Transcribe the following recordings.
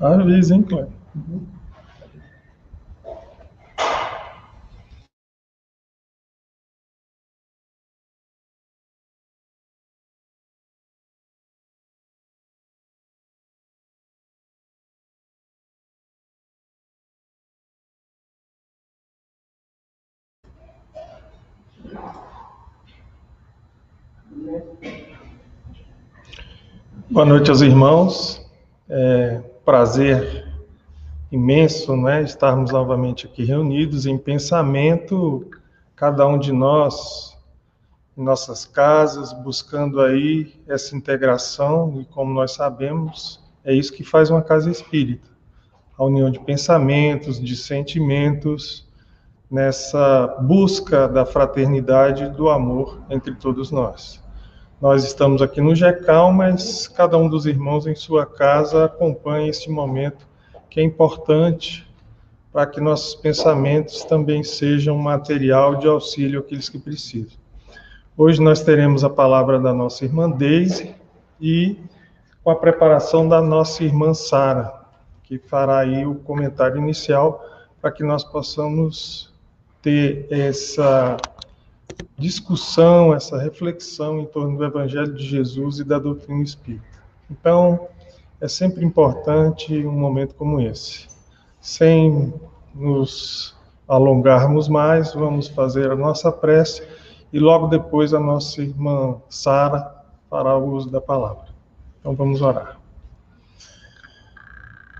Avisa, hein, Cleber? Boa noite aos irmãos. É prazer imenso, né, estarmos novamente aqui reunidos em pensamento, cada um de nós em nossas casas, buscando aí essa integração e como nós sabemos, é isso que faz uma casa espírita. A união de pensamentos, de sentimentos, nessa busca da fraternidade e do amor entre todos nós. Nós estamos aqui no GECAL, mas cada um dos irmãos em sua casa acompanha esse momento que é importante para que nossos pensamentos também sejam material de auxílio àqueles que precisam. Hoje nós teremos a palavra da nossa irmã Deise e com a preparação da nossa irmã Sara, que fará aí o comentário inicial para que nós possamos ter essa discussão, essa reflexão em torno do Evangelho de Jesus e da doutrina espírita. Então, é sempre importante um momento como esse. Sem nos alongarmos mais, vamos fazer a nossa prece e logo depois a nossa irmã Sara fará o uso da palavra. Então vamos orar.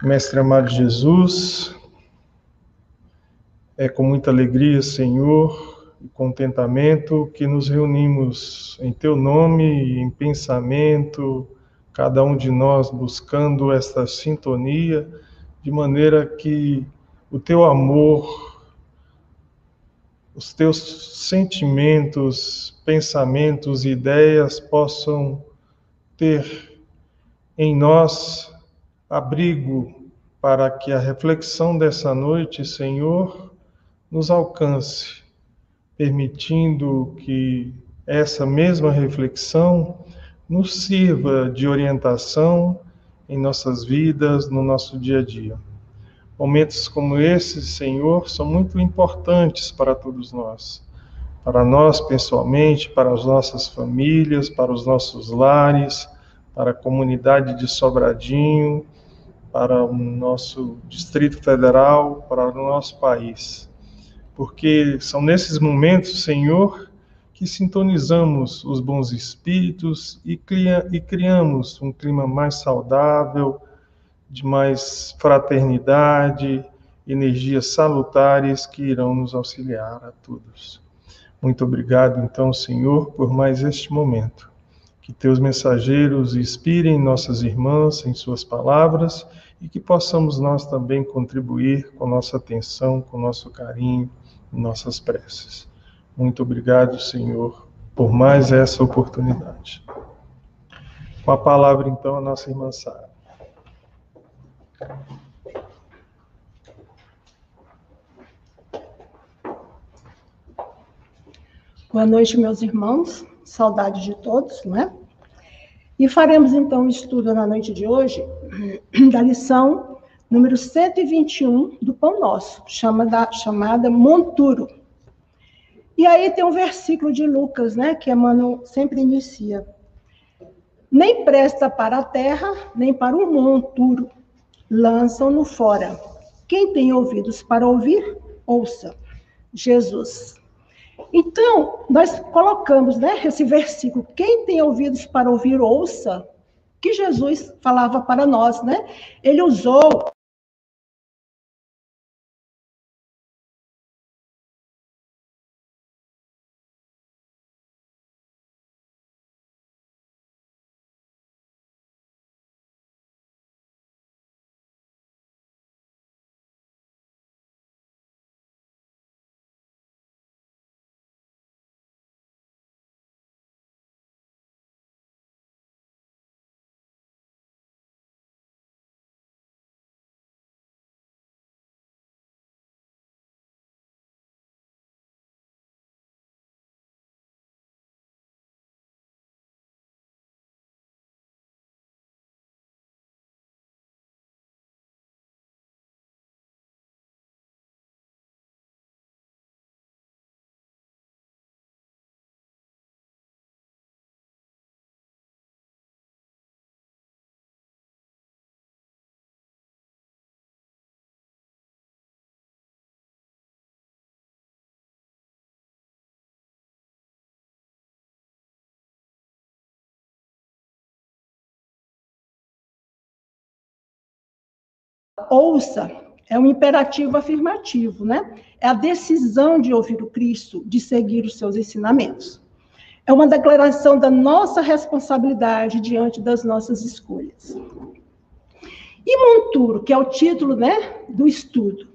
Mestre amado Jesus, é com muita alegria, Senhor, e contentamento que nos reunimos em teu nome, em pensamento, cada um de nós buscando esta sintonia, de maneira que o teu amor, os teus sentimentos, pensamentos ideias possam ter em nós abrigo para que a reflexão dessa noite, Senhor, nos alcance permitindo que essa mesma reflexão nos sirva de orientação em nossas vidas, no nosso dia a dia. Momentos como esses, Senhor, são muito importantes para todos nós. Para nós pessoalmente, para as nossas famílias, para os nossos lares, para a comunidade de Sobradinho, para o nosso Distrito Federal, para o nosso país porque são nesses momentos, Senhor, que sintonizamos os bons espíritos e, cria, e criamos um clima mais saudável, de mais fraternidade, energias salutares que irão nos auxiliar a todos. Muito obrigado, então, Senhor, por mais este momento. Que teus mensageiros inspirem nossas irmãs em suas palavras e que possamos nós também contribuir com nossa atenção, com nosso carinho nossas preces. Muito obrigado, Senhor, por mais essa oportunidade. Com a palavra, então, a nossa irmã Sara. Boa noite, meus irmãos. Saudade de todos, né? E faremos então o estudo na noite de hoje da lição número 121 do Pão Nosso, chamada, chamada Monturo. E aí tem um versículo de Lucas, né, que Emmanuel sempre inicia. Nem presta para a terra, nem para o monturo, lançam-no fora. Quem tem ouvidos para ouvir, ouça. Jesus. Então, nós colocamos né, esse versículo, quem tem ouvidos para ouvir, ouça, que Jesus falava para nós, né? Ele usou ouça é um imperativo afirmativo, né? É a decisão de ouvir o Cristo, de seguir os seus ensinamentos. É uma declaração da nossa responsabilidade diante das nossas escolhas. E monturo, que é o título, né, do estudo.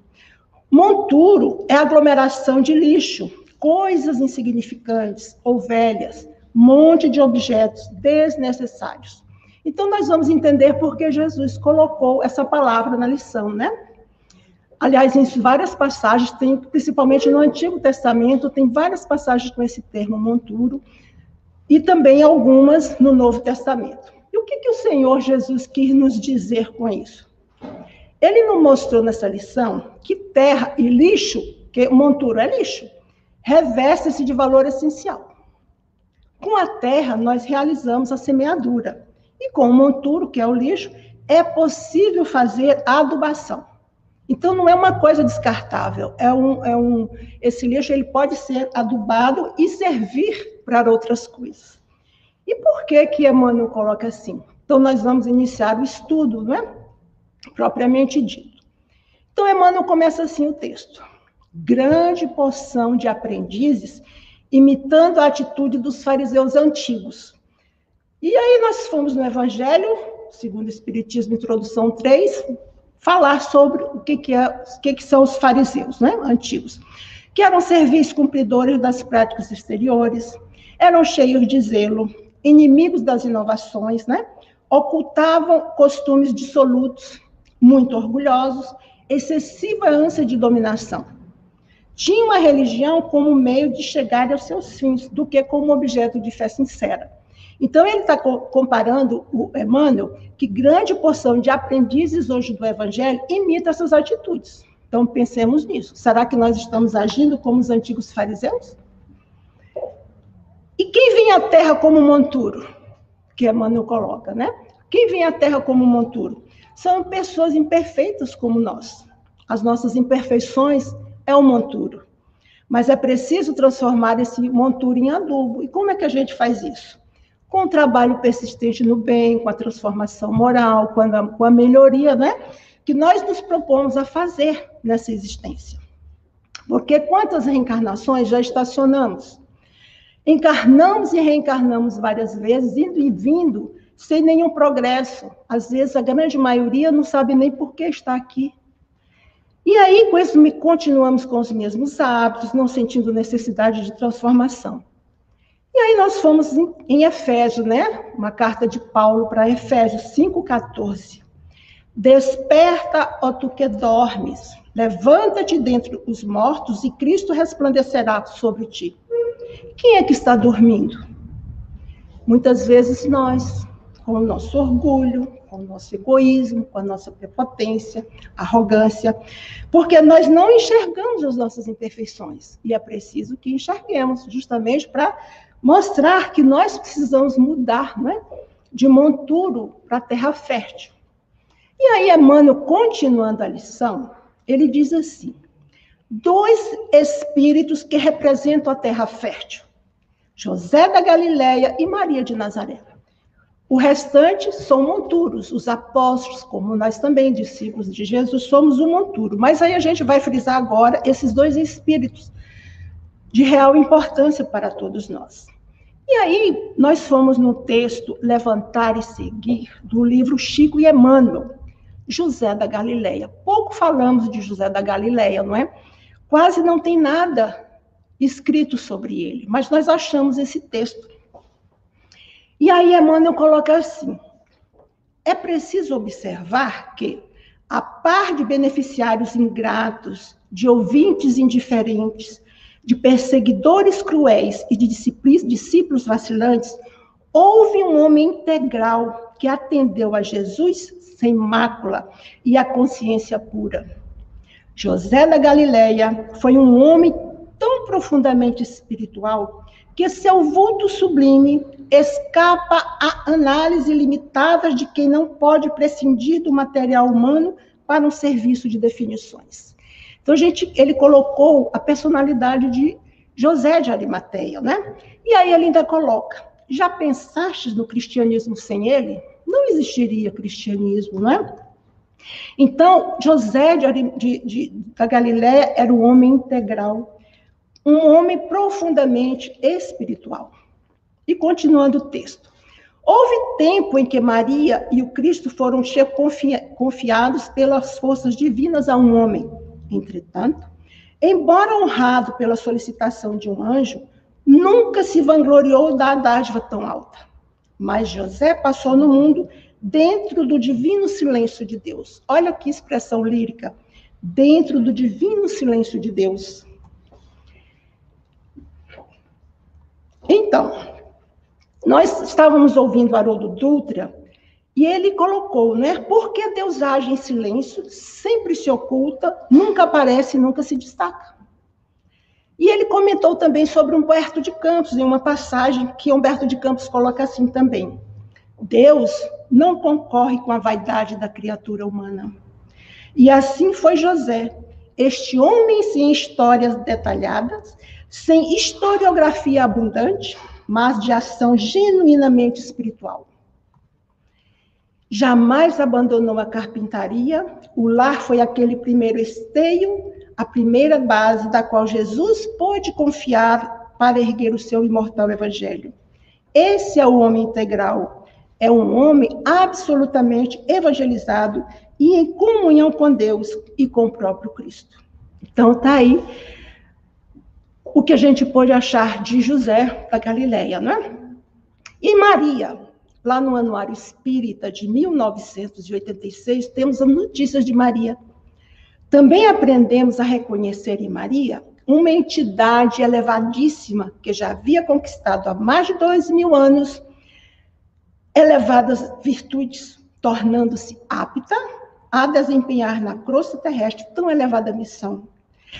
Monturo é aglomeração de lixo, coisas insignificantes ou velhas, monte de objetos desnecessários. Então, nós vamos entender por que Jesus colocou essa palavra na lição, né? Aliás, em várias passagens, tem, principalmente no Antigo Testamento, tem várias passagens com esse termo monturo, e também algumas no Novo Testamento. E o que, que o Senhor Jesus quis nos dizer com isso? Ele nos mostrou nessa lição que terra e lixo, que monturo é lixo, reveste-se de valor essencial. Com a terra, nós realizamos a semeadura. E com o monturo, que é o lixo, é possível fazer adubação. Então, não é uma coisa descartável. É um, é um, esse lixo ele pode ser adubado e servir para outras coisas. E por que que Emmanuel coloca assim? Então, nós vamos iniciar o estudo, não é? Propriamente dito. Então, Emmanuel começa assim o texto. Grande porção de aprendizes imitando a atitude dos fariseus antigos. E aí nós fomos no Evangelho, segundo o Espiritismo, introdução 3, falar sobre o que, que, é, o que, que são os fariseus né, antigos, que eram serviços cumpridores das práticas exteriores, eram cheios de zelo, inimigos das inovações, né, ocultavam costumes dissolutos, muito orgulhosos, excessiva ânsia de dominação tinha a religião como meio de chegar aos seus fins, do que como objeto de fé sincera. Então, ele está comparando o Emmanuel que grande porção de aprendizes hoje do Evangelho imita essas atitudes. Então, pensemos nisso. Será que nós estamos agindo como os antigos fariseus? E quem vinha à terra como monturo? Que Emmanuel coloca, né? Quem vinha à terra como monturo? São pessoas imperfeitas como nós. As nossas imperfeições é um monturo. Mas é preciso transformar esse monturo em adubo. E como é que a gente faz isso? Com o trabalho persistente no bem, com a transformação moral, com a, com a melhoria, né? Que nós nos propomos a fazer nessa existência. Porque quantas reencarnações já estacionamos? Encarnamos e reencarnamos várias vezes, indo e vindo, sem nenhum progresso. Às vezes, a grande maioria não sabe nem por que está aqui. E aí, com isso, continuamos com os mesmos hábitos, não sentindo necessidade de transformação. E aí nós fomos em, em Efésios, né? Uma carta de Paulo para Efésios 5,14. Desperta, ó tu que dormes, levanta-te dentre os mortos e Cristo resplandecerá sobre ti. Quem é que está dormindo? Muitas vezes nós, com o nosso orgulho, com o nosso egoísmo, com a nossa prepotência, arrogância, porque nós não enxergamos as nossas imperfeições. E é preciso que enxerguemos, justamente para mostrar que nós precisamos mudar né, de monturo para terra fértil. E aí, Emmanuel, continuando a lição, ele diz assim: dois espíritos que representam a terra fértil, José da Galileia e Maria de Nazaré. O restante são monturos, os apóstolos, como nós também, discípulos de Jesus, somos um monturo. Mas aí a gente vai frisar agora esses dois espíritos de real importância para todos nós. E aí nós fomos no texto Levantar e Seguir, do livro Chico e Emmanuel, José da Galileia. Pouco falamos de José da Galileia, não é? Quase não tem nada escrito sobre ele, mas nós achamos esse texto e aí Emmanuel coloca assim: é preciso observar que, a par de beneficiários ingratos, de ouvintes indiferentes, de perseguidores cruéis e de discípulos vacilantes, houve um homem integral que atendeu a Jesus sem mácula e a consciência pura. José da Galileia foi um homem tão profundamente espiritual que seu vulto sublime escapa à análise limitada de quem não pode prescindir do material humano para um serviço de definições. Então, gente, ele colocou a personalidade de José de Arimateia, né? E aí ele ainda coloca: já pensastes no cristianismo sem ele? Não existiria cristianismo, não é? Então, José de, de, de, da Galiléia era um homem integral, um homem profundamente espiritual. E continuando o texto. Houve tempo em que Maria e o Cristo foram confiados pelas forças divinas a um homem. Entretanto, embora honrado pela solicitação de um anjo, nunca se vangloriou da dádiva tão alta. Mas José passou no mundo dentro do divino silêncio de Deus. Olha que expressão lírica. Dentro do divino silêncio de Deus. Então, nós estávamos ouvindo Haroldo Dutra e ele colocou, né? Por que Deus age em silêncio, sempre se oculta, nunca aparece, nunca se destaca? E ele comentou também sobre Humberto de Campos, em uma passagem que Humberto de Campos coloca assim também: Deus não concorre com a vaidade da criatura humana. E assim foi José, este homem sem histórias detalhadas, sem historiografia abundante, mas de ação genuinamente espiritual. Jamais abandonou a carpintaria, o lar foi aquele primeiro esteio, a primeira base da qual Jesus pôde confiar para erguer o seu imortal evangelho. Esse é o homem integral, é um homem absolutamente evangelizado e em comunhão com Deus e com o próprio Cristo. Então tá aí o que a gente pode achar de José da Galileia, né? E Maria, lá no Anuário Espírita de 1986, temos as notícias de Maria. Também aprendemos a reconhecer em Maria uma entidade elevadíssima que já havia conquistado há mais de dois mil anos elevadas virtudes, tornando-se apta a desempenhar na crosta terrestre tão elevada missão.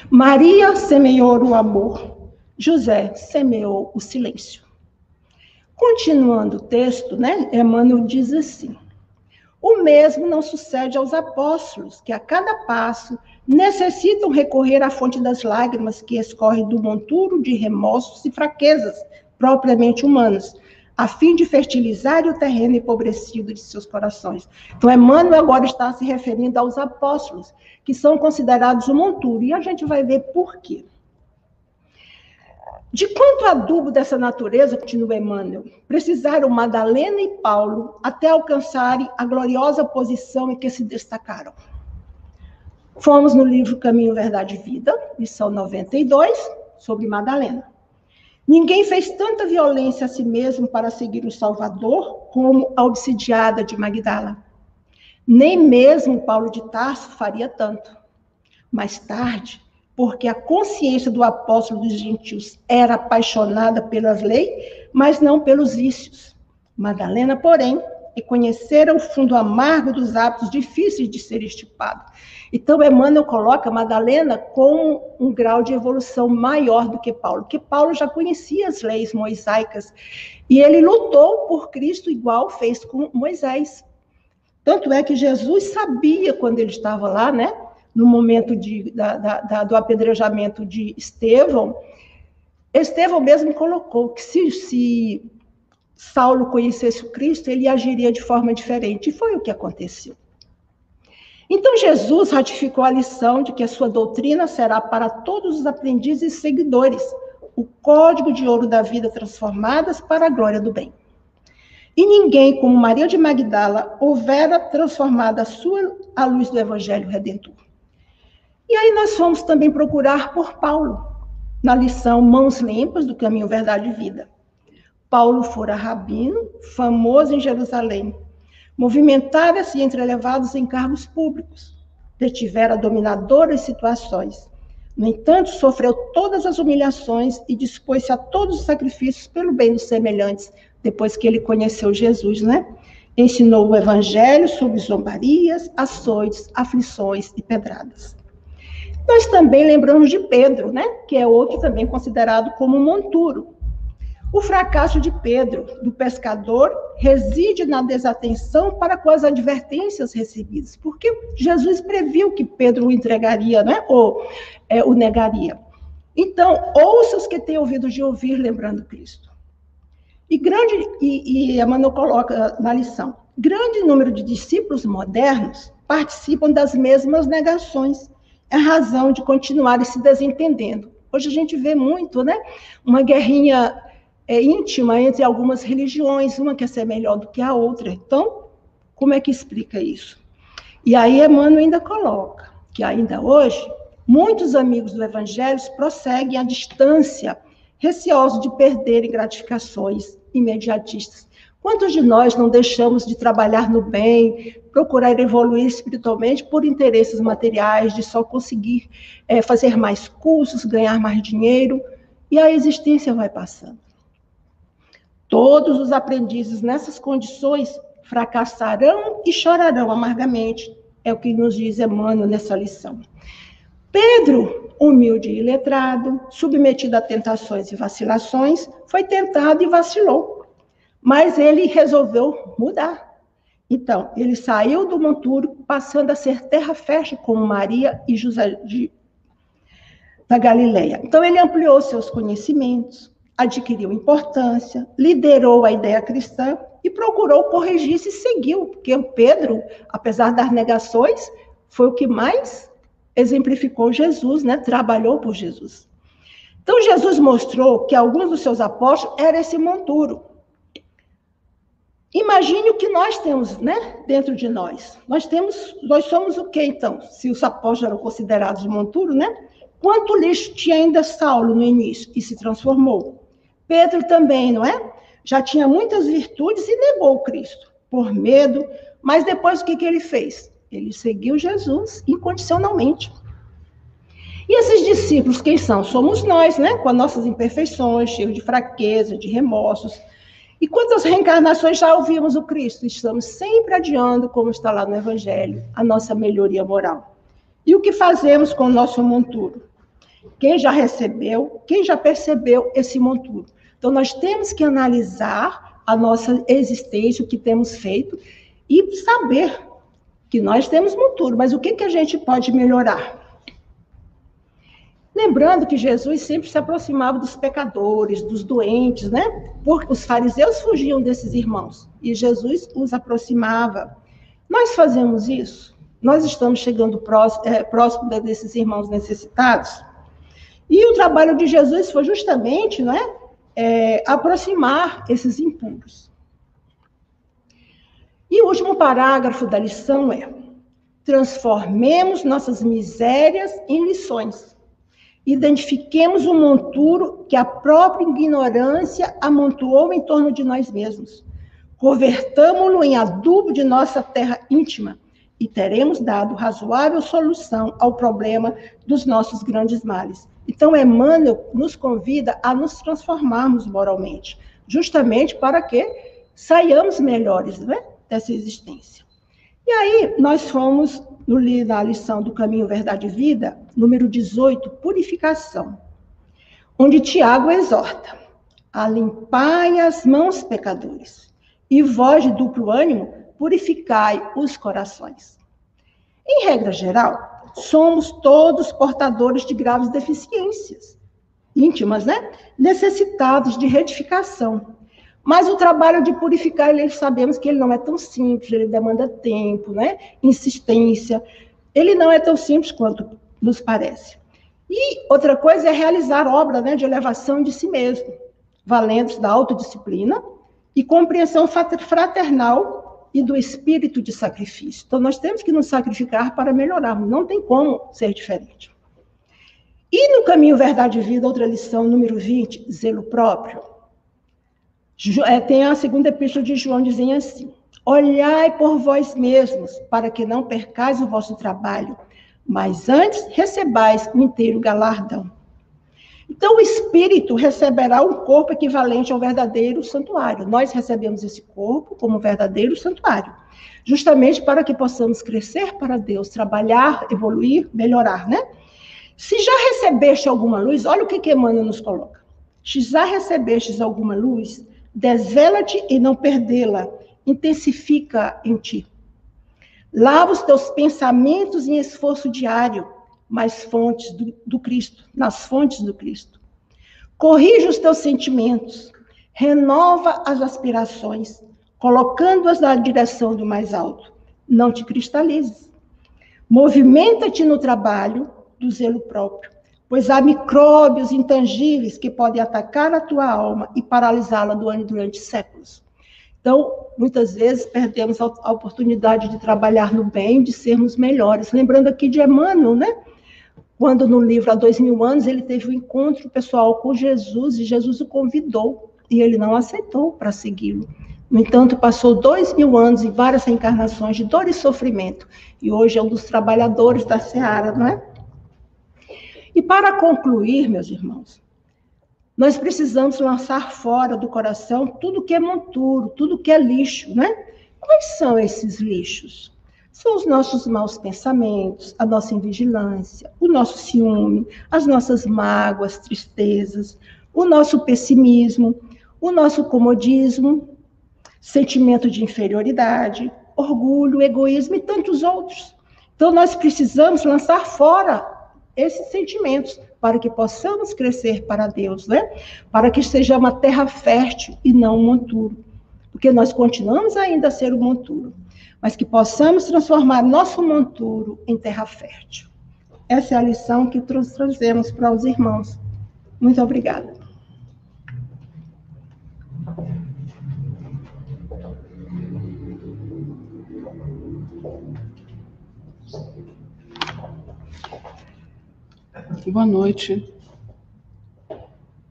Maria semeou o amor, José semeou o silêncio. Continuando o texto, né, Emmanuel diz assim: o mesmo não sucede aos apóstolos, que a cada passo necessitam recorrer à fonte das lágrimas que escorre do monturo de remorsos e fraquezas propriamente humanas, a fim de fertilizar o terreno empobrecido de seus corações. Então, Emmanuel agora está se referindo aos apóstolos, que são considerados o monturo, e a gente vai ver por quê. De quanto adubo dessa natureza, continua Emmanuel, precisaram Madalena e Paulo até alcançarem a gloriosa posição em que se destacaram. Fomos no livro Caminho, Verdade e Vida, lição 92, sobre Madalena. Ninguém fez tanta violência a si mesmo para seguir o Salvador como a obsidiada de Magdala. Nem mesmo Paulo de Tarso faria tanto. Mais tarde, porque a consciência do apóstolo dos gentios era apaixonada pelas leis, mas não pelos vícios. Madalena, porém, reconhecera o fundo amargo dos hábitos difíceis de ser estipado. Então, Emmanuel coloca Madalena com um grau de evolução maior do que Paulo, porque Paulo já conhecia as leis mosaicas e ele lutou por Cristo igual fez com Moisés. Tanto é que Jesus sabia quando ele estava lá, né? No momento de, da, da, do apedrejamento de Estevão, Estevão mesmo colocou que se, se Saulo conhecesse o Cristo, ele agiria de forma diferente. E foi o que aconteceu. Então, Jesus ratificou a lição de que a sua doutrina será para todos os aprendizes e seguidores o código de ouro da vida transformadas para a glória do bem. E ninguém, como Maria de Magdala, houvera transformado a sua a luz do Evangelho Redentor. E aí nós fomos também procurar por Paulo, na lição Mãos Limpas do Caminho Verdade e Vida. Paulo fora rabino, famoso em Jerusalém. Movimentara-se entre elevados em cargos públicos. Detivera dominadoras situações. No entanto, sofreu todas as humilhações e dispôs-se a todos os sacrifícios pelo bem dos semelhantes, depois que ele conheceu Jesus, né? Ensinou o evangelho sobre zombarias, açoites, aflições e pedradas. Nós também lembramos de Pedro, né? que é outro também considerado como monturo. O fracasso de Pedro, do pescador, reside na desatenção para com as advertências recebidas, porque Jesus previu que Pedro o entregaria, né? ou é, o negaria. Então, ouça os que têm ouvido de ouvir, lembrando Cristo. E grande, e, e Emmanuel coloca na lição, grande número de discípulos modernos participam das mesmas negações. É razão de continuarem se desentendendo. Hoje a gente vê muito, né? Uma guerrinha é, íntima entre algumas religiões, uma quer ser melhor do que a outra. Então, como é que explica isso? E aí Emmanuel ainda coloca que ainda hoje muitos amigos do Evangelho prosseguem à distância, receosos de perderem gratificações imediatistas. Quantos de nós não deixamos de trabalhar no bem, procurar evoluir espiritualmente por interesses materiais, de só conseguir é, fazer mais cursos, ganhar mais dinheiro, e a existência vai passando. Todos os aprendizes nessas condições fracassarão e chorarão amargamente, é o que nos diz Emmanuel nessa lição. Pedro, humilde e letrado, submetido a tentações e vacilações, foi tentado e vacilou, mas ele resolveu mudar. Então, ele saiu do monturo, passando a ser terra fértil como Maria e José de, da Galileia. Então, ele ampliou seus conhecimentos, adquiriu importância, liderou a ideia cristã e procurou corrigir-se e seguiu, porque o Pedro, apesar das negações, foi o que mais exemplificou Jesus, né? Trabalhou por Jesus. Então Jesus mostrou que alguns dos seus apóstolos era esse monturo. Imagine o que nós temos, né, dentro de nós. Nós temos, nós somos o que então? Se os apóstolos eram considerados monturo, né? Quanto lixo tinha ainda Saulo no início e se transformou? Pedro também, não é? Já tinha muitas virtudes e negou Cristo por medo, mas depois o que, que ele fez? Ele seguiu Jesus incondicionalmente. E esses discípulos, quem são? Somos nós, né? Com as nossas imperfeições, cheios de fraqueza, de remorsos. E quantas reencarnações já ouvimos o Cristo? Estamos sempre adiando, como está lá no Evangelho, a nossa melhoria moral. E o que fazemos com o nosso monturo? Quem já recebeu, quem já percebeu esse monturo? Então, nós temos que analisar a nossa existência, o que temos feito, e saber que nós temos monturo, mas o que, que a gente pode melhorar? Lembrando que Jesus sempre se aproximava dos pecadores, dos doentes, né? Porque os fariseus fugiam desses irmãos e Jesus os aproximava. Nós fazemos isso? Nós estamos chegando próximo, é, próximo desses irmãos necessitados? E o trabalho de Jesus foi justamente, não é? é, aproximar esses impuros. E o último parágrafo da lição é: transformemos nossas misérias em lições. Identifiquemos o monturo que a própria ignorância amontoou em torno de nós mesmos. Convertamo-lo em adubo de nossa terra íntima e teremos dado razoável solução ao problema dos nossos grandes males. Então, Emmanuel nos convida a nos transformarmos moralmente, justamente para que saiamos melhores né, dessa existência. E aí, nós fomos no, na lição do Caminho Verdade e Vida, número 18, Purificação, onde Tiago exorta a as mãos, pecadores, e vós de duplo ânimo, purificai os corações. Em regra geral, somos todos portadores de graves deficiências íntimas, né? Necessitados de retificação. Mas o trabalho de purificar, ele, sabemos que ele não é tão simples, ele demanda tempo, né? Insistência. Ele não é tão simples quanto nos parece. E outra coisa é realizar obra né, de elevação de si mesmo, valendo da autodisciplina e compreensão fraternal e do espírito de sacrifício. Então, nós temos que nos sacrificar para melhorarmos, não tem como ser diferente. E no caminho Verdade e Vida, outra lição, número 20, zelo próprio, tem a segunda epístola de João dizendo assim: Olhai por vós mesmos, para que não percais o vosso trabalho, mas antes recebais o inteiro galardão. Então, o espírito receberá um corpo equivalente ao verdadeiro santuário. Nós recebemos esse corpo como verdadeiro santuário, justamente para que possamos crescer para Deus, trabalhar, evoluir, melhorar, né? Se já recebeste alguma luz, olha o que, que Emmanuel nos coloca. Se já recebestes alguma luz, desvela-te e não perdê-la, intensifica em ti. Lava os teus pensamentos em esforço diário, mais fontes do, do Cristo, nas fontes do Cristo. Corrige os teus sentimentos, renova as aspirações, colocando-as na direção do mais alto. Não te cristalizes. Movimenta-te no trabalho do zelo próprio, pois há micróbios intangíveis que podem atacar a tua alma e paralisá-la durante séculos. Então, muitas vezes perdemos a oportunidade de trabalhar no bem, de sermos melhores. Lembrando aqui de Emmanuel, né? Quando no livro Há Dois Mil Anos ele teve um encontro pessoal com Jesus e Jesus o convidou e ele não aceitou para segui-lo. No entanto, passou dois mil anos e várias reencarnações de dor e sofrimento e hoje é um dos trabalhadores da seara, não é? E para concluir, meus irmãos, nós precisamos lançar fora do coração tudo que é monturo, tudo que é lixo, né? Quais são esses lixos? São os nossos maus pensamentos, a nossa invigilância, o nosso ciúme, as nossas mágoas, tristezas, o nosso pessimismo, o nosso comodismo, sentimento de inferioridade, orgulho, egoísmo e tantos outros. Então, nós precisamos lançar fora esses sentimentos para que possamos crescer para Deus, né? Para que seja uma terra fértil e não um monturo. Porque nós continuamos ainda a ser o monturo, mas que possamos transformar nosso monturo em terra fértil. Essa é a lição que trazemos para os irmãos. Muito obrigada. Boa noite.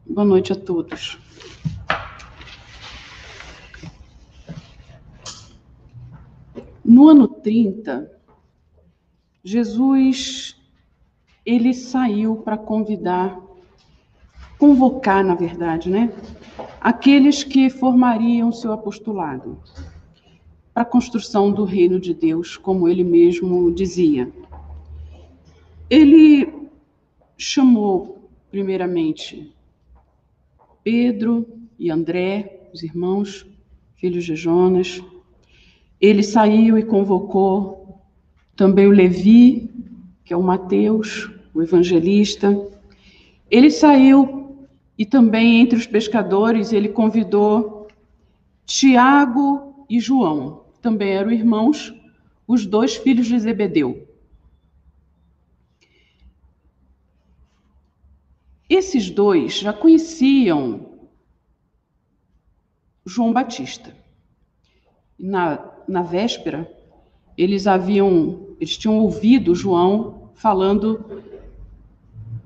Boa noite a todos. No ano 30, Jesus ele saiu para convidar, convocar, na verdade, né, aqueles que formariam seu apostolado para a construção do reino de Deus, como ele mesmo dizia. Ele chamou, primeiramente, Pedro e André, os irmãos, filhos de Jonas. Ele saiu e convocou também o Levi, que é o Mateus, o evangelista. Ele saiu e também entre os pescadores ele convidou Tiago e João, também eram irmãos, os dois filhos de Zebedeu. Esses dois já conheciam João Batista. Na, na véspera, eles haviam, eles tinham ouvido João falando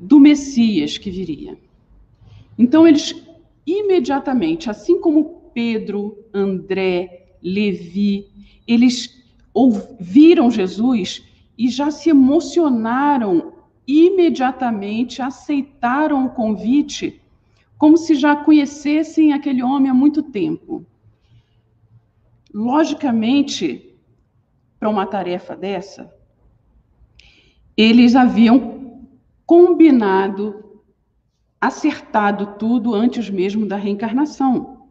do Messias que viria. Então eles imediatamente, assim como Pedro, André, Levi, eles ouviram Jesus e já se emocionaram imediatamente aceitaram o convite como se já conhecessem aquele homem há muito tempo. Logicamente, para uma tarefa dessa, eles haviam combinado, acertado tudo antes mesmo da reencarnação.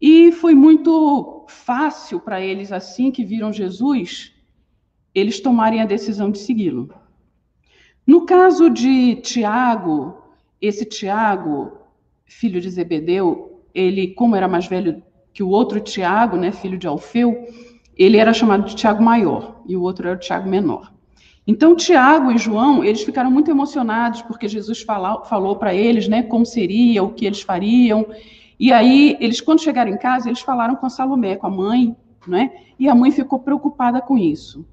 E foi muito fácil para eles, assim que viram Jesus, eles tomarem a decisão de segui-lo. No caso de Tiago, esse Tiago, filho de Zebedeu, ele, como era mais velho que o outro Tiago, né, filho de Alfeu, ele era chamado de Tiago maior e o outro era o Tiago menor. Então, Tiago e João, eles ficaram muito emocionados porque Jesus falou, falou para eles, né, como seria, o que eles fariam. E aí, eles, quando chegaram em casa, eles falaram com Salomé, com a mãe, né, e a mãe ficou preocupada com isso.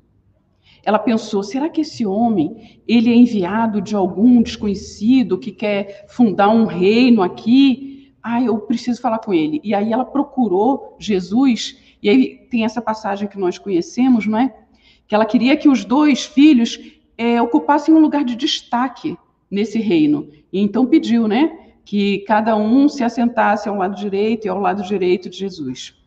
Ela pensou: será que esse homem ele é enviado de algum desconhecido que quer fundar um reino aqui? Ah, eu preciso falar com ele. E aí ela procurou Jesus, e aí tem essa passagem que nós conhecemos, não é? Que ela queria que os dois filhos é, ocupassem um lugar de destaque nesse reino. E então pediu, né? Que cada um se assentasse ao lado direito e ao lado direito de Jesus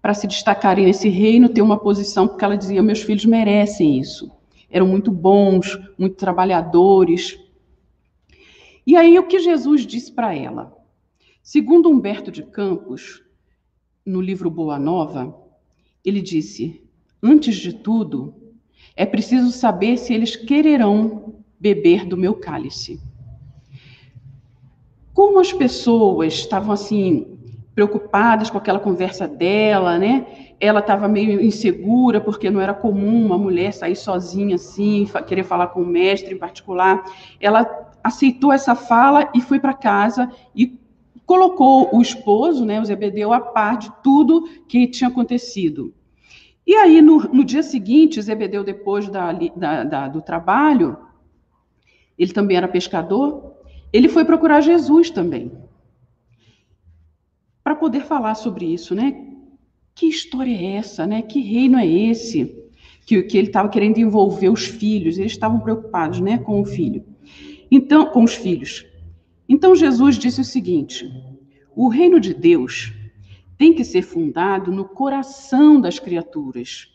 para se destacarem nesse reino, ter uma posição, porque ela dizia: meus filhos merecem isso. Eram muito bons, muito trabalhadores. E aí, o que Jesus disse para ela? Segundo Humberto de Campos, no livro Boa Nova, ele disse: Antes de tudo, é preciso saber se eles quererão beber do meu cálice. Como as pessoas estavam assim preocupadas com aquela conversa dela, né? ela estava meio insegura, porque não era comum uma mulher sair sozinha assim, querer falar com o mestre em particular. Ela aceitou essa fala e foi para casa e colocou o esposo, né, o Zebedeu, a par de tudo que tinha acontecido. E aí, no, no dia seguinte, Zebedeu, depois da, da, da, do trabalho, ele também era pescador, ele foi procurar Jesus também, para poder falar sobre isso, né? Que história é essa, né? Que reino é esse? Que, que ele estava querendo envolver os filhos, eles estavam preocupados, né, com o filho. Então, com os filhos. Então Jesus disse o seguinte: o reino de Deus tem que ser fundado no coração das criaturas.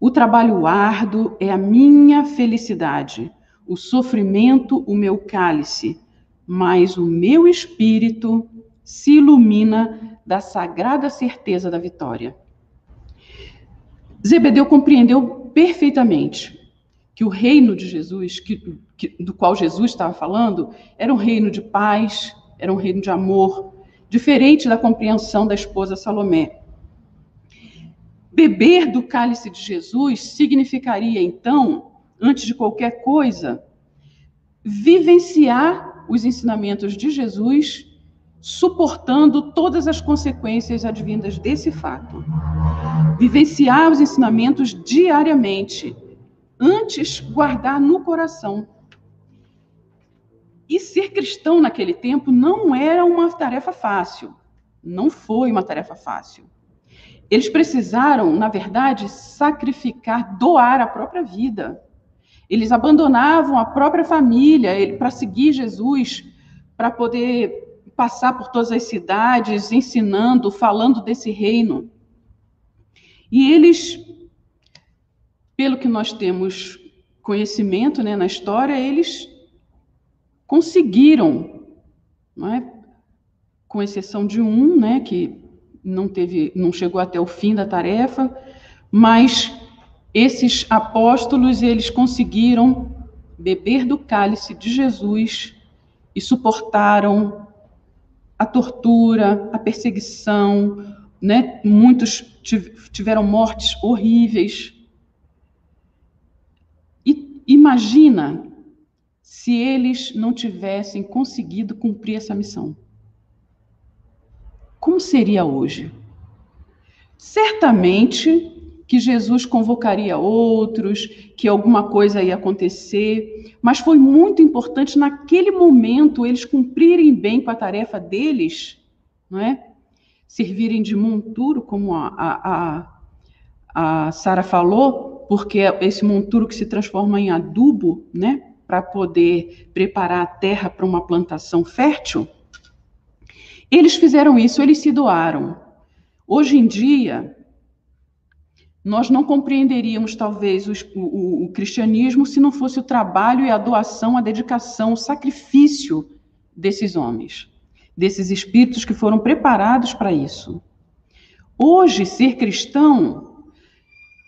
O trabalho árduo é a minha felicidade, o sofrimento, o meu cálice, mas o meu espírito se ilumina da sagrada certeza da vitória. Zebedeu compreendeu perfeitamente que o reino de Jesus, que, que, do qual Jesus estava falando, era um reino de paz, era um reino de amor, diferente da compreensão da esposa Salomé. Beber do cálice de Jesus significaria, então, antes de qualquer coisa, vivenciar os ensinamentos de Jesus, suportando todas as consequências advindas desse fato. Vivenciar os ensinamentos diariamente, antes guardar no coração. E ser cristão naquele tempo não era uma tarefa fácil. Não foi uma tarefa fácil. Eles precisaram, na verdade, sacrificar, doar a própria vida. Eles abandonavam a própria família para seguir Jesus, para poder passar por todas as cidades, ensinando, falando desse reino. E eles pelo que nós temos conhecimento né, na história, eles conseguiram, é? com exceção de um, né, que não teve, não chegou até o fim da tarefa, mas esses apóstolos eles conseguiram beber do cálice de Jesus e suportaram a tortura, a perseguição, né? Muitos tiveram mortes horríveis. Imagina se eles não tivessem conseguido cumprir essa missão. Como seria hoje? Certamente que Jesus convocaria outros, que alguma coisa ia acontecer, mas foi muito importante naquele momento eles cumprirem bem com a tarefa deles, não é? Servirem de monturo, como a, a, a, a Sara falou, porque esse monturo que se transforma em adubo, né, para poder preparar a terra para uma plantação fértil, eles fizeram isso, eles se doaram. Hoje em dia, nós não compreenderíamos talvez o, o, o, cristianismo se não fosse o trabalho e a doação, a dedicação, o sacrifício desses homens, desses espíritos que foram preparados para isso. Hoje, ser cristão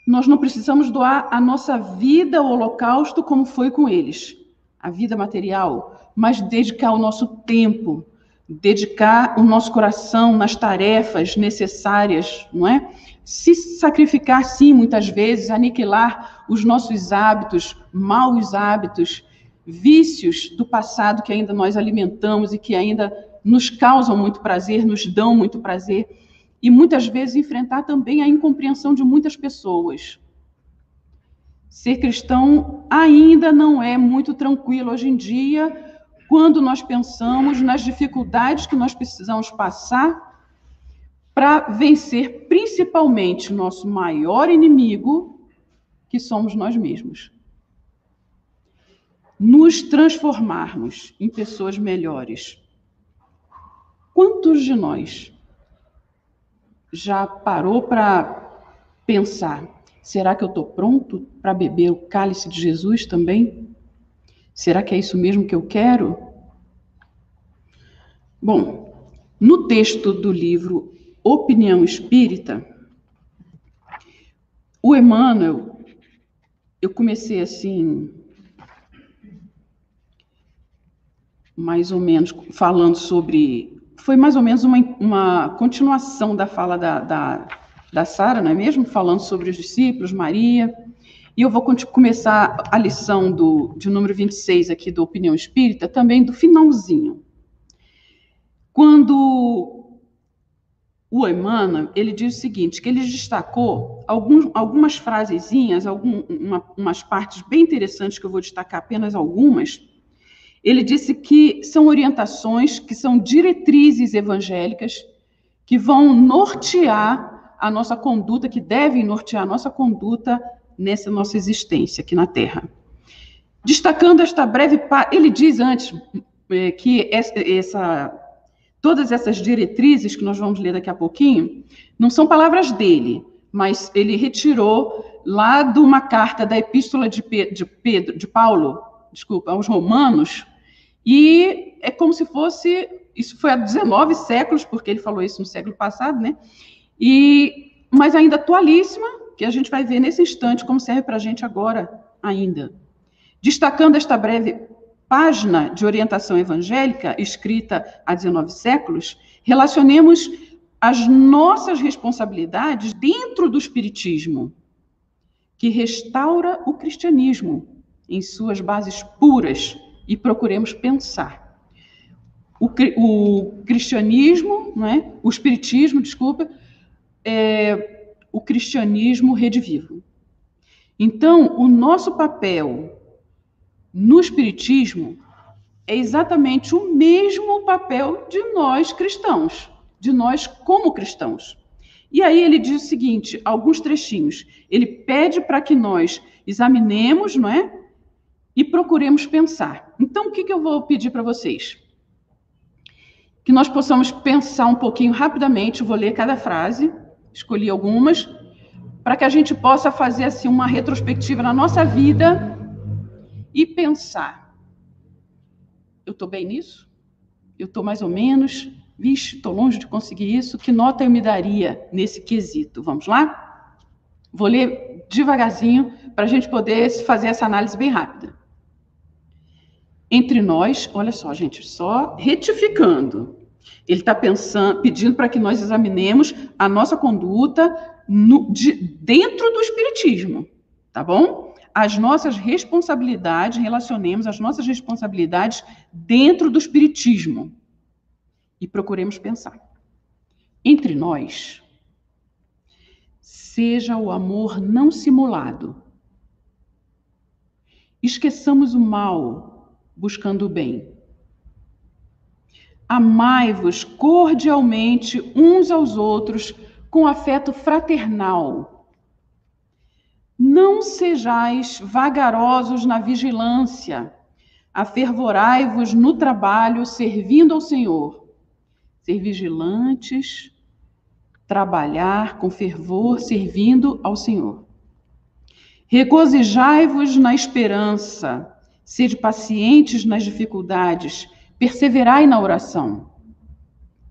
nós não precisamos doar a nossa vida ao holocausto como foi com eles, a vida material, mas dedicar o nosso tempo, dedicar o nosso coração nas tarefas necessárias, não é? Se sacrificar, sim, muitas vezes, aniquilar os nossos hábitos, maus hábitos, vícios do passado que ainda nós alimentamos e que ainda nos causam muito prazer, nos dão muito prazer e muitas vezes enfrentar também a incompreensão de muitas pessoas. Ser cristão ainda não é muito tranquilo hoje em dia, quando nós pensamos nas dificuldades que nós precisamos passar para vencer principalmente nosso maior inimigo, que somos nós mesmos. Nos transformarmos em pessoas melhores. Quantos de nós já parou para pensar: será que eu estou pronto para beber o cálice de Jesus também? Será que é isso mesmo que eu quero? Bom, no texto do livro Opinião Espírita, o Emmanuel, eu comecei assim, mais ou menos, falando sobre foi mais ou menos uma, uma continuação da fala da, da, da Sara, não é mesmo? Falando sobre os discípulos, Maria. E eu vou começar a lição do, de número 26 aqui do Opinião Espírita, também do finalzinho. Quando o Emmanuel, ele diz o seguinte, que ele destacou algum, algumas frasezinhas, algum, uma, umas partes bem interessantes, que eu vou destacar apenas algumas. Ele disse que são orientações, que são diretrizes evangélicas, que vão nortear a nossa conduta, que devem nortear a nossa conduta nessa nossa existência aqui na Terra. Destacando esta breve, ele diz antes é, que essa, todas essas diretrizes que nós vamos ler daqui a pouquinho não são palavras dele, mas ele retirou lá de uma carta da Epístola de Pedro, de, Paulo, desculpa, aos Romanos, e é como se fosse isso foi há 19 séculos, porque ele falou isso no século passado, né? E mas ainda atualíssima que a gente vai ver nesse instante como serve para a gente agora ainda. Destacando esta breve página de orientação evangélica, escrita há 19 séculos, relacionemos as nossas responsabilidades dentro do Espiritismo, que restaura o cristianismo em suas bases puras e procuremos pensar. O, o cristianismo, não é? o espiritismo, desculpa, é, o cristianismo redivivo. Então, o nosso papel no espiritismo é exatamente o mesmo papel de nós cristãos, de nós como cristãos. E aí ele diz o seguinte, alguns trechinhos. Ele pede para que nós examinemos, não é? E procuremos pensar. Então, o que, que eu vou pedir para vocês? Que nós possamos pensar um pouquinho rapidamente, vou ler cada frase, escolhi algumas, para que a gente possa fazer assim uma retrospectiva na nossa vida e pensar: eu estou bem nisso? Eu estou mais ou menos? Vixe, estou longe de conseguir isso. Que nota eu me daria nesse quesito? Vamos lá? Vou ler devagarzinho para a gente poder fazer essa análise bem rápida. Entre nós, olha só, gente, só retificando. Ele está pensando, pedindo para que nós examinemos a nossa conduta no, de, dentro do Espiritismo, tá bom? As nossas responsabilidades, relacionemos as nossas responsabilidades dentro do Espiritismo e procuremos pensar. Entre nós, seja o amor não simulado. Esqueçamos o mal, buscando o bem. Amai-vos cordialmente uns aos outros com afeto fraternal. Não sejais vagarosos na vigilância, afervorai-vos no trabalho, servindo ao Senhor. Ser vigilantes, trabalhar com fervor, servindo ao Senhor. Regozijai-vos na esperança, sede pacientes nas dificuldades, perseverai na oração.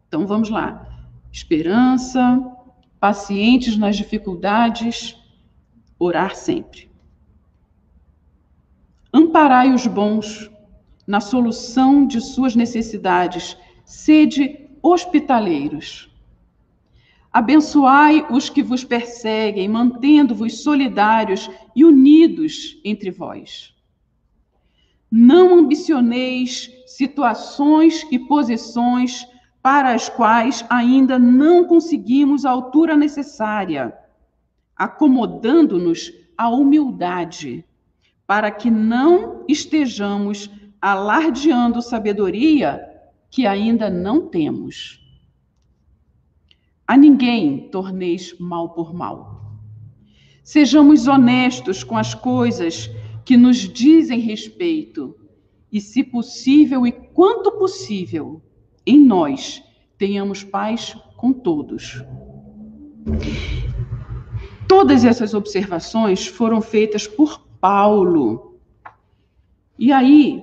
Então vamos lá. Esperança, pacientes nas dificuldades, orar sempre. Amparai os bons na solução de suas necessidades, sede hospitaleiros. Abençoai os que vos perseguem, mantendo-vos solidários e unidos entre vós. Não ambicioneis situações e posições para as quais ainda não conseguimos a altura necessária, acomodando-nos à humildade, para que não estejamos alardeando sabedoria que ainda não temos. A ninguém torneis mal por mal. Sejamos honestos com as coisas que nos dizem respeito e, se possível e quanto possível, em nós tenhamos paz com todos. Todas essas observações foram feitas por Paulo. E aí,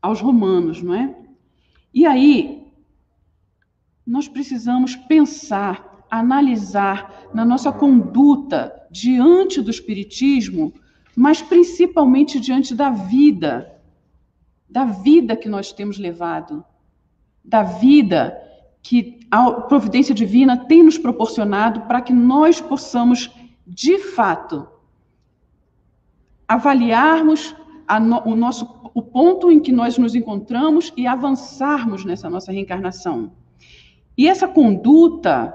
aos romanos, não é? E aí, nós precisamos pensar, analisar na nossa conduta diante do Espiritismo, mas principalmente diante da vida, da vida que nós temos levado da vida que a providência divina tem nos proporcionado para que nós possamos, de fato, avaliarmos no, o nosso o ponto em que nós nos encontramos e avançarmos nessa nossa reencarnação. E essa conduta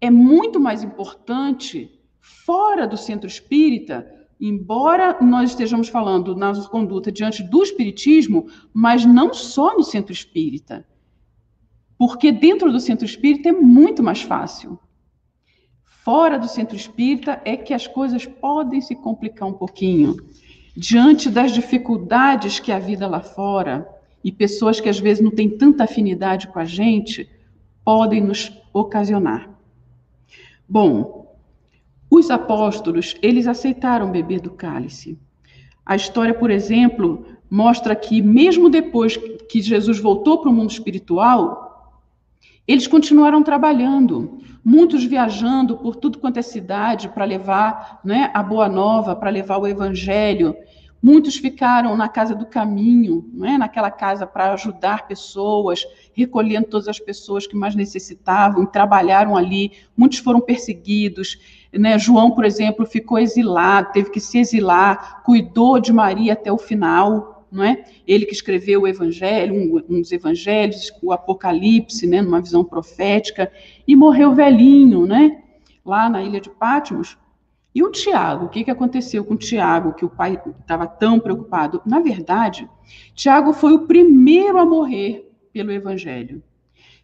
é muito mais importante fora do centro espírita, embora nós estejamos falando na nossa conduta diante do espiritismo, mas não só no centro espírita. Porque dentro do centro espírita é muito mais fácil. Fora do centro espírita é que as coisas podem se complicar um pouquinho. Diante das dificuldades que a vida lá fora e pessoas que às vezes não têm tanta afinidade com a gente podem nos ocasionar. Bom, os apóstolos, eles aceitaram beber do cálice. A história, por exemplo, mostra que mesmo depois que Jesus voltou para o mundo espiritual, eles continuaram trabalhando, muitos viajando por tudo quanto é cidade para levar né, a boa nova, para levar o evangelho. Muitos ficaram na casa do caminho, né, naquela casa para ajudar pessoas, recolhendo todas as pessoas que mais necessitavam, trabalharam ali. Muitos foram perseguidos. Né? João, por exemplo, ficou exilado, teve que se exilar, cuidou de Maria até o final não é? Ele que escreveu o Evangelho, um, um dos Evangelhos, o Apocalipse, né, numa visão profética, e morreu velhinho, né? Lá na ilha de Patmos. E o Tiago, o que, que aconteceu com o Tiago, que o pai estava tão preocupado? Na verdade, Tiago foi o primeiro a morrer pelo Evangelho.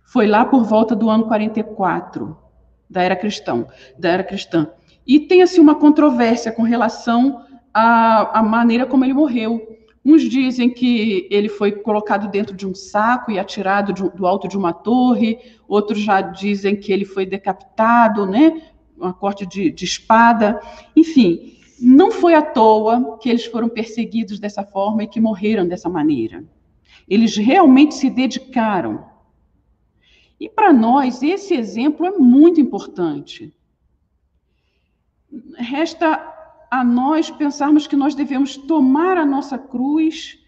Foi lá por volta do ano 44 da era cristã, da era cristã. E tem assim uma controvérsia com relação à, à maneira como ele morreu. Uns dizem que ele foi colocado dentro de um saco e atirado de, do alto de uma torre, outros já dizem que ele foi decapitado, né? Uma corte de, de espada. Enfim, não foi à toa que eles foram perseguidos dessa forma e que morreram dessa maneira. Eles realmente se dedicaram. E para nós, esse exemplo é muito importante. Resta a nós pensarmos que nós devemos tomar a nossa cruz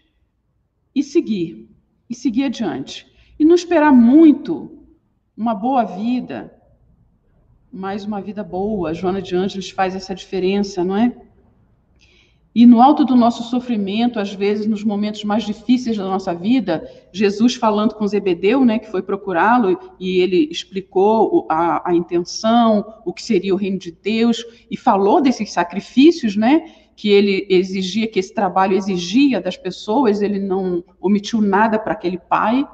e seguir, e seguir adiante. E não esperar muito uma boa vida, mais uma vida boa. Joana de Ângeles faz essa diferença, não é? E no alto do nosso sofrimento, às vezes nos momentos mais difíceis da nossa vida, Jesus falando com Zebedeu, né, que foi procurá-lo, e ele explicou a, a, intenção, o que seria o reino de Deus, e falou desses sacrifícios, né, que ele exigia, que esse trabalho exigia das pessoas, ele não omitiu nada para aquele pai,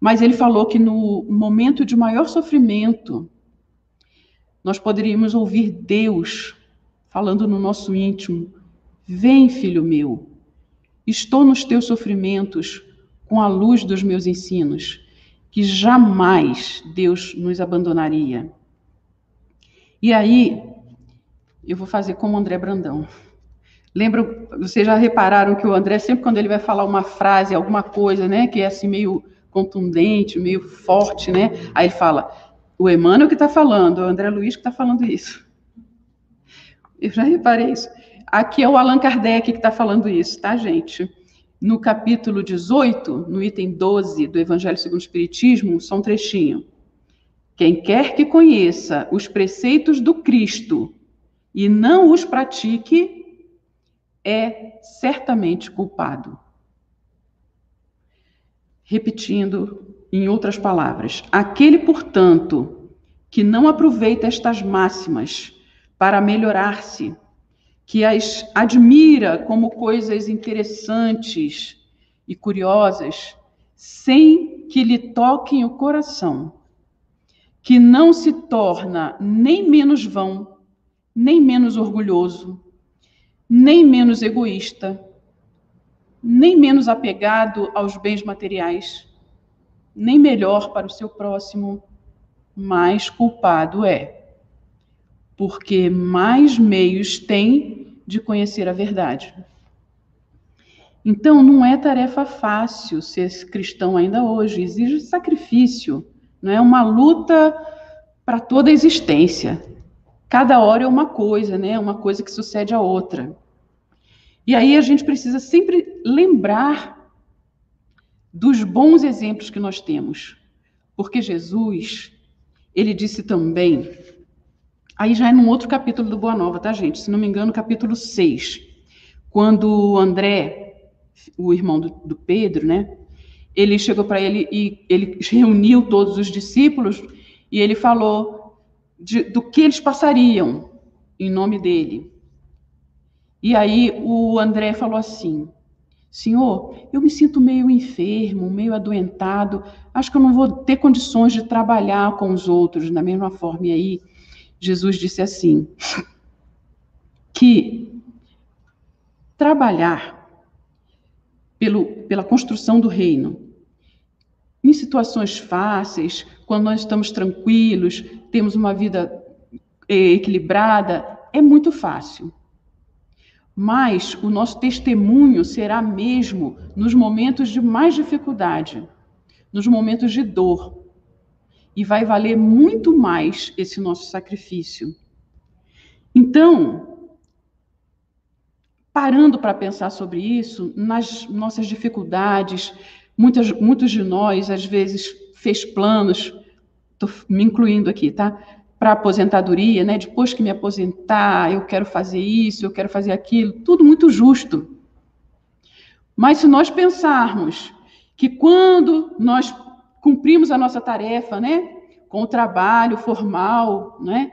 mas ele falou que no momento de maior sofrimento, nós poderíamos ouvir Deus falando no nosso íntimo, Vem, filho meu, estou nos teus sofrimentos com a luz dos meus ensinos, que jamais Deus nos abandonaria. E aí, eu vou fazer como André Brandão. Lembram, vocês já repararam que o André, sempre quando ele vai falar uma frase, alguma coisa, né, que é assim meio contundente, meio forte, né, aí ele fala, o Emmanuel que está falando, o André Luiz que está falando isso. Eu já reparei isso. Aqui é o Allan Kardec que está falando isso, tá, gente? No capítulo 18, no item 12 do Evangelho segundo o Espiritismo, só um trechinho. Quem quer que conheça os preceitos do Cristo e não os pratique, é certamente culpado. Repetindo em outras palavras, aquele, portanto, que não aproveita estas máximas para melhorar-se que as admira como coisas interessantes e curiosas, sem que lhe toquem o coração, que não se torna nem menos vão, nem menos orgulhoso, nem menos egoísta, nem menos apegado aos bens materiais, nem melhor para o seu próximo, mais culpado é. Porque mais meios tem de conhecer a verdade. Então, não é tarefa fácil ser cristão ainda hoje, exige sacrifício, não é uma luta para toda a existência. Cada hora é uma coisa, né? Uma coisa que sucede a outra. E aí a gente precisa sempre lembrar dos bons exemplos que nós temos, Porque Jesus, ele disse também, aí já é num outro capítulo do Boa Nova, tá, gente? Se não me engano, capítulo 6, quando André, o irmão do, do Pedro, né? Ele chegou para ele e ele reuniu todos os discípulos e ele falou de, do que eles passariam em nome dele. E aí o André falou assim: Senhor, eu me sinto meio enfermo, meio adoentado, acho que eu não vou ter condições de trabalhar com os outros da mesma forma. E aí Jesus disse assim: que trabalhar pelo, pela construção do reino em situações fáceis, quando nós estamos tranquilos, temos uma vida eh, equilibrada, é muito fácil. Mas o nosso testemunho será mesmo nos momentos de mais dificuldade, nos momentos de dor. E vai valer muito mais esse nosso sacrifício. Então, parando para pensar sobre isso, nas nossas dificuldades, muitas, muitos de nós, às vezes, fez planos, estou me incluindo aqui, tá? Para aposentadoria, né? Depois que me aposentar, eu quero fazer isso, eu quero fazer aquilo, tudo muito justo. Mas se nós pensarmos que quando nós cumprimos a nossa tarefa, né? Com o trabalho formal, né?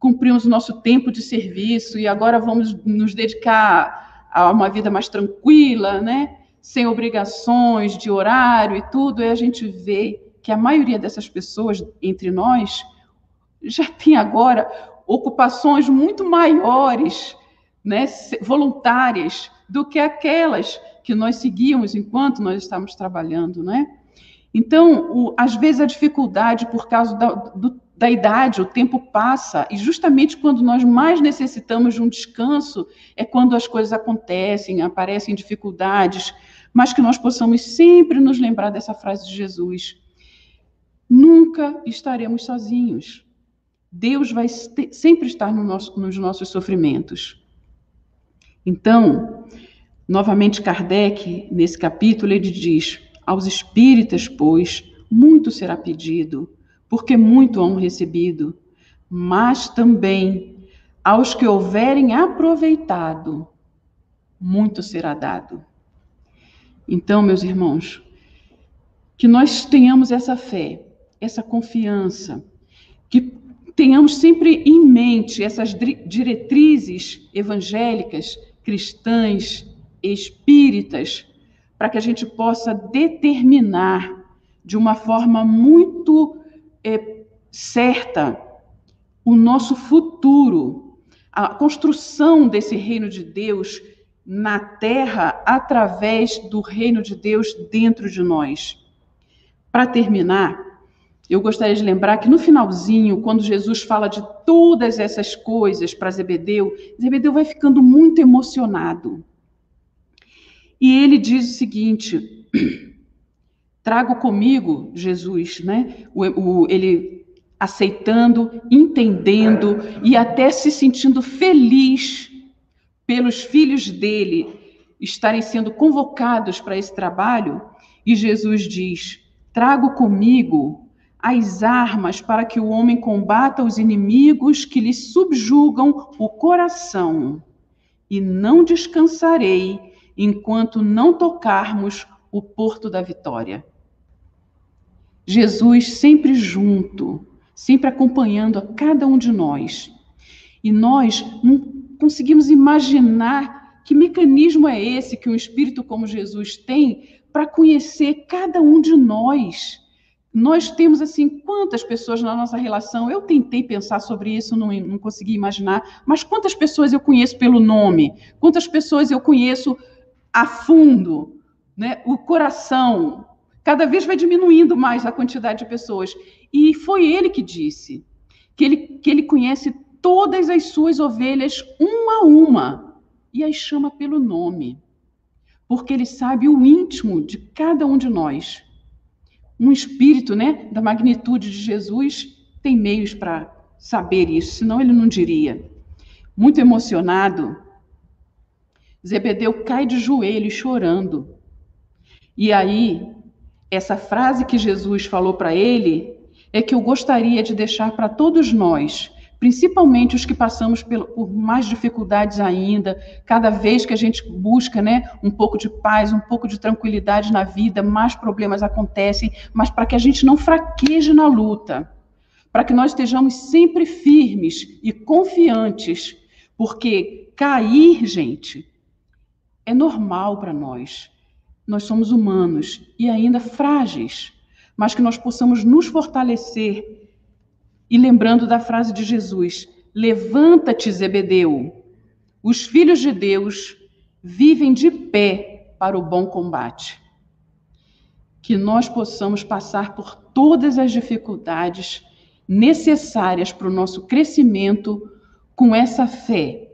Cumprimos o nosso tempo de serviço e agora vamos nos dedicar a uma vida mais tranquila, né? sem obrigações de horário e tudo, e a gente vê que a maioria dessas pessoas entre nós já tem agora ocupações muito maiores, né, voluntárias, do que aquelas que nós seguíamos enquanto nós estávamos trabalhando, né? Então, o, às vezes a dificuldade por causa da, do, da idade, o tempo passa, e justamente quando nós mais necessitamos de um descanso é quando as coisas acontecem, aparecem dificuldades, mas que nós possamos sempre nos lembrar dessa frase de Jesus: nunca estaremos sozinhos. Deus vai sempre estar no nosso, nos nossos sofrimentos. Então, novamente Kardec, nesse capítulo, ele diz: aos espíritas, pois, muito será pedido, porque muito hão recebido, mas também aos que houverem aproveitado, muito será dado. Então, meus irmãos, que nós tenhamos essa fé, essa confiança, que tenhamos sempre em mente essas diretrizes evangélicas, cristãs, espíritas, para que a gente possa determinar de uma forma muito é, certa o nosso futuro, a construção desse reino de Deus na terra através do reino de Deus dentro de nós. Para terminar, eu gostaria de lembrar que no finalzinho, quando Jesus fala de todas essas coisas para Zebedeu, Zebedeu vai ficando muito emocionado. E ele diz o seguinte: trago comigo Jesus, né? O, o, ele aceitando, entendendo e até se sentindo feliz pelos filhos dele estarem sendo convocados para esse trabalho, e Jesus diz: Trago comigo as armas para que o homem combata os inimigos que lhe subjugam o coração, e não descansarei enquanto não tocarmos o porto da vitória. Jesus sempre junto, sempre acompanhando a cada um de nós. E nós não conseguimos imaginar que mecanismo é esse que um espírito como Jesus tem para conhecer cada um de nós. Nós temos, assim, quantas pessoas na nossa relação? Eu tentei pensar sobre isso, não, não consegui imaginar, mas quantas pessoas eu conheço pelo nome? Quantas pessoas eu conheço a fundo? Né? O coração. Cada vez vai diminuindo mais a quantidade de pessoas. E foi ele que disse que ele, que ele conhece todas as suas ovelhas, uma a uma, e as chama pelo nome, porque ele sabe o íntimo de cada um de nós. Um espírito, né, da magnitude de Jesus tem meios para saber isso, senão ele não diria. Muito emocionado, Zebedeu cai de joelhos chorando. E aí essa frase que Jesus falou para ele é que eu gostaria de deixar para todos nós, principalmente os que passamos por mais dificuldades ainda, cada vez que a gente busca né, um pouco de paz, um pouco de tranquilidade na vida, mais problemas acontecem, mas para que a gente não fraqueje na luta, para que nós estejamos sempre firmes e confiantes, porque cair, gente, é normal para nós. Nós somos humanos e ainda frágeis, mas que nós possamos nos fortalecer. E lembrando da frase de Jesus: Levanta-te, Zebedeu. Os filhos de Deus vivem de pé para o bom combate. Que nós possamos passar por todas as dificuldades necessárias para o nosso crescimento com essa fé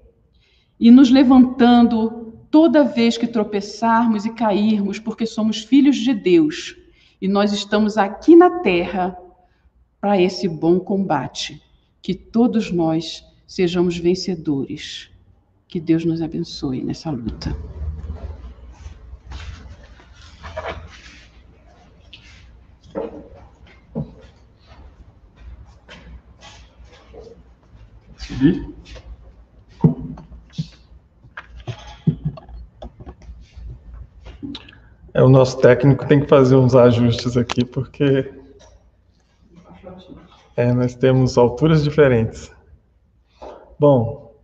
e nos levantando toda vez que tropeçarmos e cairmos, porque somos filhos de Deus e nós estamos aqui na terra para esse bom combate. Que todos nós sejamos vencedores. Que Deus nos abençoe nessa luta. Subir. É, o nosso técnico tem que fazer uns ajustes aqui, porque é, nós temos alturas diferentes. Bom,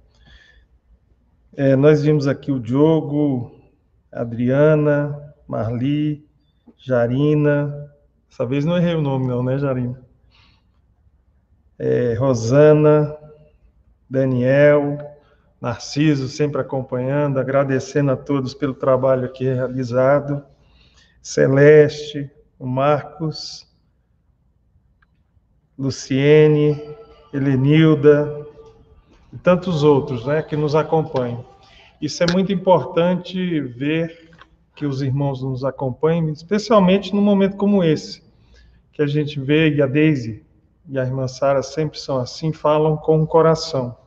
é, nós vimos aqui o Diogo, Adriana, Marli, Jarina. Dessa vez não errei o nome, não, né, Jarina? É, Rosana, Daniel, Narciso, sempre acompanhando, agradecendo a todos pelo trabalho aqui realizado. Celeste, o Marcos, Luciene, Helenilda e tantos outros né, que nos acompanham. Isso é muito importante ver que os irmãos nos acompanhem, especialmente num momento como esse, que a gente vê, e a Deise e a irmã Sara sempre são assim, falam com o coração,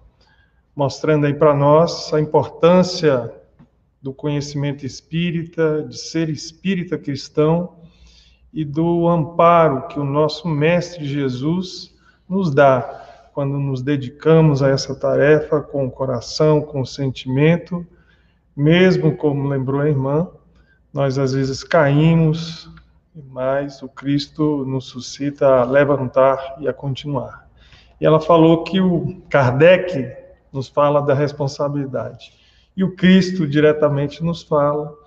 mostrando aí para nós a importância do conhecimento espírita, de ser espírita cristão e do amparo que o nosso Mestre Jesus nos dá quando nos dedicamos a essa tarefa com o coração, com o sentimento, mesmo como lembrou a irmã, nós às vezes caímos, mas o Cristo nos suscita a levantar e a continuar. E ela falou que o Kardec nos fala da responsabilidade. E o Cristo diretamente nos fala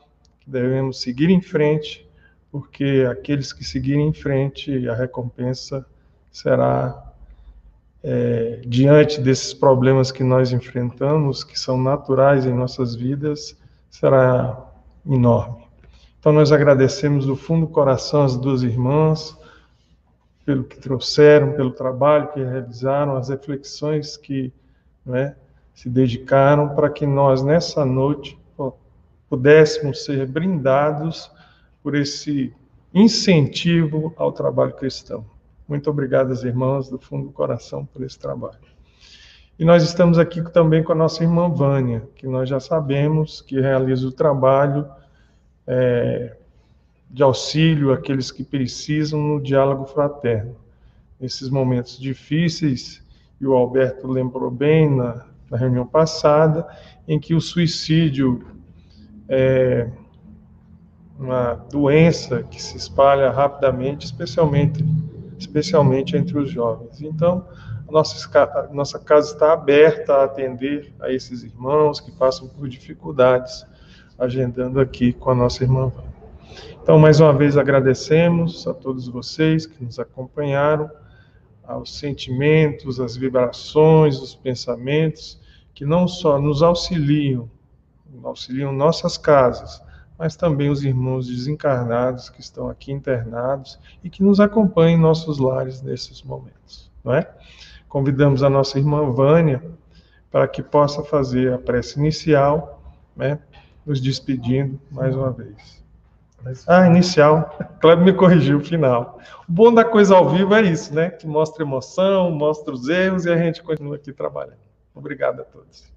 que devemos seguir em frente, porque aqueles que seguirem em frente, a recompensa será é, diante desses problemas que nós enfrentamos, que são naturais em nossas vidas, será enorme. Então, nós agradecemos do fundo do coração as duas irmãs pelo que trouxeram, pelo trabalho que realizaram, as reflexões que né, se dedicaram para que nós, nessa noite, pudéssemos ser brindados por esse incentivo ao trabalho cristão. Muito obrigado, as irmãs, do fundo do coração, por esse trabalho. E nós estamos aqui também com a nossa irmã Vânia, que nós já sabemos que realiza o trabalho é, de auxílio àqueles que precisam no diálogo fraterno. Nesses momentos difíceis, e o Alberto lembrou bem na, na reunião passada, em que o suicídio é uma doença que se espalha rapidamente, especialmente, especialmente entre os jovens. Então, a nossa, a nossa casa está aberta a atender a esses irmãos que passam por dificuldades, agendando aqui com a nossa irmã. Então, mais uma vez agradecemos a todos vocês que nos acompanharam, aos sentimentos, às vibrações, os pensamentos que não só nos auxiliam, auxiliam nossas casas, mas também os irmãos desencarnados que estão aqui internados e que nos acompanham em nossos lares nesses momentos, não é? Convidamos a nossa irmã Vânia para que possa fazer a prece inicial, né? Nos despedindo mais uma vez. Ah, inicial. Cleber me corrigiu o final. O bom da coisa ao vivo é isso, né? Que mostra emoção, mostra os erros e a gente continua aqui trabalhando. Obrigado a todos.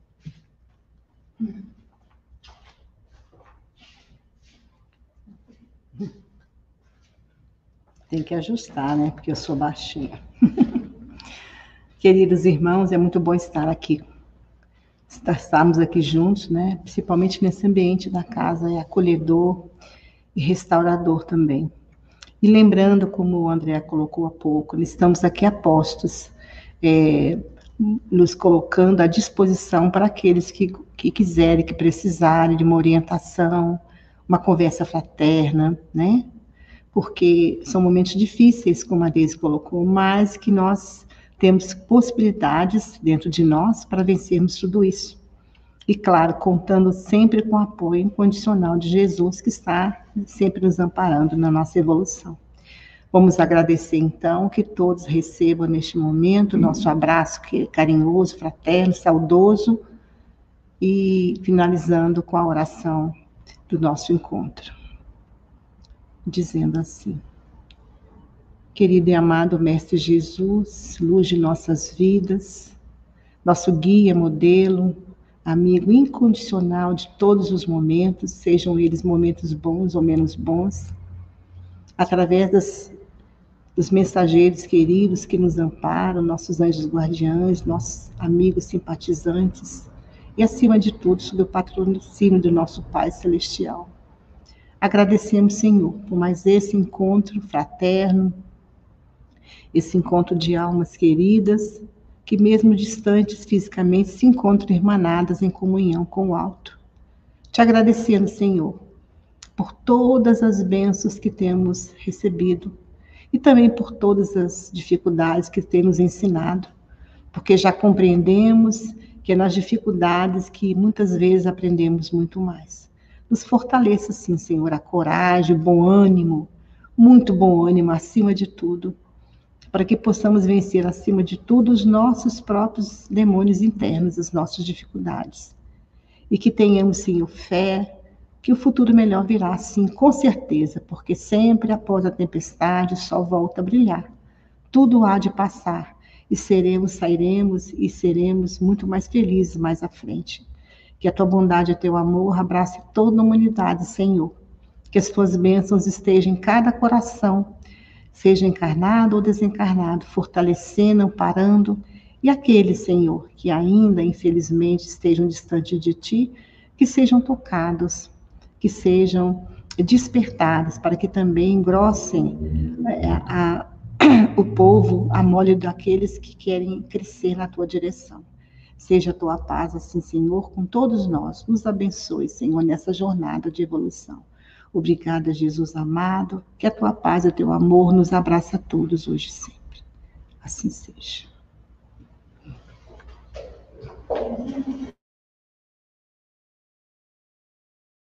Tem que ajustar, né? Porque eu sou baixinha. Queridos irmãos, é muito bom estar aqui. Estarmos aqui juntos, né? Principalmente nesse ambiente da casa, é acolhedor e restaurador também. E lembrando, como o André colocou há pouco, estamos aqui apostos, é, nos colocando à disposição para aqueles que, que quiserem, que precisarem de uma orientação, uma conversa fraterna, né? Porque são momentos difíceis, como a Deise colocou, mas que nós temos possibilidades dentro de nós para vencermos tudo isso. E claro, contando sempre com o apoio incondicional de Jesus, que está sempre nos amparando na nossa evolução. Vamos agradecer então que todos recebam neste momento nosso abraço carinhoso, fraterno, saudoso e finalizando com a oração do nosso encontro, dizendo assim: Querido e amado Mestre Jesus, luz de nossas vidas, nosso guia, modelo, amigo incondicional de todos os momentos, sejam eles momentos bons ou menos bons, através das, dos mensageiros queridos que nos amparam, nossos anjos guardiães, nossos amigos simpatizantes, e acima de tudo, sob o patrocínio do nosso Pai Celestial. Agradecemos, Senhor, por mais esse encontro fraterno, esse encontro de almas queridas, que mesmo distantes fisicamente se encontram irmanadas em comunhão com o alto. Te agradecendo, Senhor, por todas as bênçãos que temos recebido e também por todas as dificuldades que temos ensinado, porque já compreendemos que é nas dificuldades que muitas vezes aprendemos muito mais. Nos fortaleça, sim, Senhor, a coragem, o bom ânimo, muito bom ânimo acima de tudo, para que possamos vencer acima de tudo os nossos próprios demônios internos, as nossas dificuldades. E que tenhamos, Senhor, fé, que o futuro melhor virá, sim, com certeza, porque sempre após a tempestade o sol volta a brilhar. Tudo há de passar e seremos, sairemos e seremos muito mais felizes mais à frente. Que a tua bondade e teu amor abrace toda a humanidade, Senhor. Que as tuas bênçãos estejam em cada coração seja encarnado ou desencarnado, fortalecendo, amparando, e aqueles, Senhor, que ainda, infelizmente, estejam distantes de Ti, que sejam tocados, que sejam despertados, para que também engrossem é, a, o povo a mole daqueles que querem crescer na Tua direção. Seja a Tua paz, assim, Senhor, com todos nós. Nos abençoe, Senhor, nessa jornada de evolução. Obrigada, Jesus amado, que a tua paz e o teu amor nos abraça a todos hoje e sempre. Assim seja.